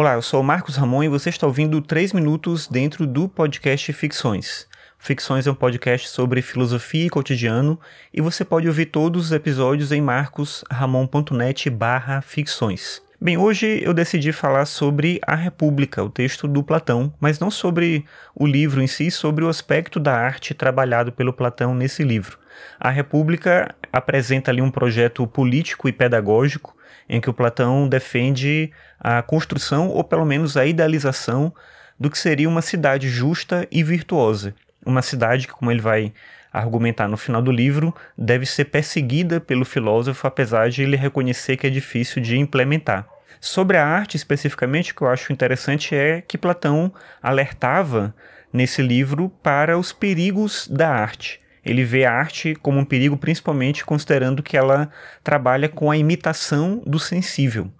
Olá, eu sou o Marcos Ramon e você está ouvindo 3 minutos dentro do podcast Ficções. Ficções é um podcast sobre filosofia e cotidiano e você pode ouvir todos os episódios em marcosramon.net barra ficções. Bem, hoje eu decidi falar sobre A República, o texto do Platão, mas não sobre o livro em si, sobre o aspecto da arte trabalhado pelo Platão nesse livro. A República apresenta ali um projeto político e pedagógico em que o Platão defende a construção, ou pelo menos a idealização, do que seria uma cidade justa e virtuosa. Uma cidade que, como ele vai argumentar no final do livro, deve ser perseguida pelo filósofo, apesar de ele reconhecer que é difícil de implementar. Sobre a arte especificamente, o que eu acho interessante é que Platão alertava nesse livro para os perigos da arte. Ele vê a arte como um perigo, principalmente considerando que ela trabalha com a imitação do sensível.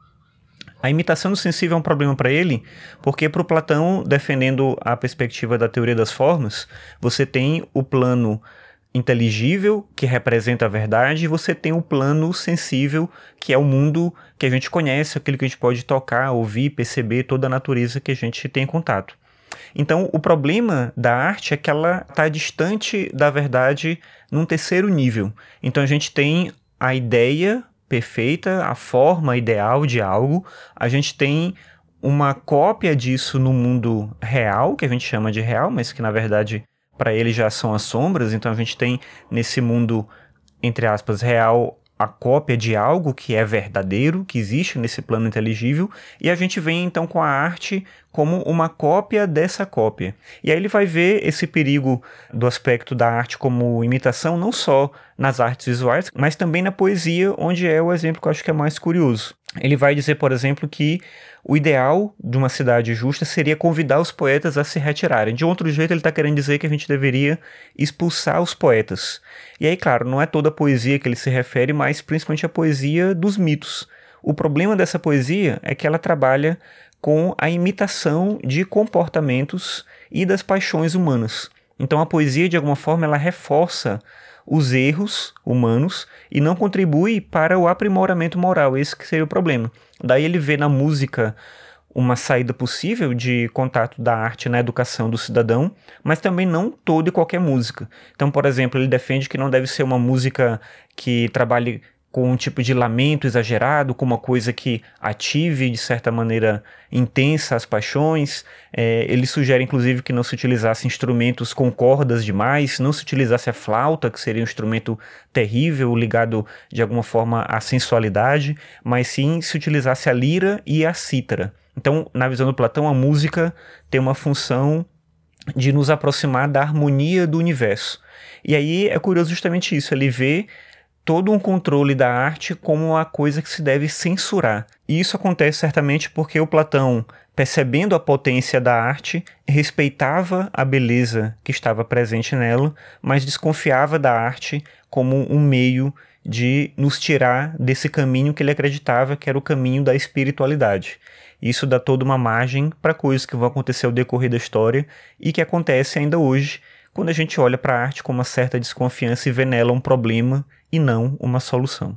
A imitação do sensível é um problema para ele, porque para o Platão, defendendo a perspectiva da teoria das formas, você tem o plano inteligível, que representa a verdade, e você tem o plano sensível, que é o mundo que a gente conhece, aquilo que a gente pode tocar, ouvir, perceber, toda a natureza que a gente tem contato. Então, o problema da arte é que ela está distante da verdade num terceiro nível. Então, a gente tem a ideia perfeita, a forma ideal de algo, a gente tem uma cópia disso no mundo real, que a gente chama de real, mas que na verdade para ele já são as sombras, então a gente tem nesse mundo entre aspas real a cópia de algo que é verdadeiro, que existe nesse plano inteligível, e a gente vem então com a arte como uma cópia dessa cópia. E aí ele vai ver esse perigo do aspecto da arte como imitação, não só nas artes visuais, mas também na poesia, onde é o exemplo que eu acho que é mais curioso. Ele vai dizer, por exemplo, que o ideal de uma cidade justa seria convidar os poetas a se retirarem. De outro jeito, ele está querendo dizer que a gente deveria expulsar os poetas. E aí, claro, não é toda a poesia que ele se refere, mas principalmente a poesia dos mitos. O problema dessa poesia é que ela trabalha com a imitação de comportamentos e das paixões humanas. Então a poesia, de alguma forma, ela reforça os erros humanos e não contribui para o aprimoramento moral. Esse que seria o problema. Daí ele vê na música uma saída possível de contato da arte na educação do cidadão, mas também não toda e qualquer música. Então, por exemplo, ele defende que não deve ser uma música que trabalhe com um tipo de lamento exagerado, com uma coisa que ative de certa maneira intensa as paixões. É, ele sugere inclusive que não se utilizasse instrumentos com cordas demais, não se utilizasse a flauta, que seria um instrumento terrível, ligado de alguma forma à sensualidade, mas sim se utilizasse a lira e a cítara. Então, na visão do Platão, a música tem uma função de nos aproximar da harmonia do universo. E aí é curioso justamente isso, ele vê todo um controle da arte como uma coisa que se deve censurar. E isso acontece certamente porque o Platão, percebendo a potência da arte, respeitava a beleza que estava presente nela, mas desconfiava da arte como um meio de nos tirar desse caminho que ele acreditava que era o caminho da espiritualidade. Isso dá toda uma margem para coisas que vão acontecer ao decorrer da história e que acontece ainda hoje quando a gente olha para a arte com uma certa desconfiança e vê nela um problema e não uma solução.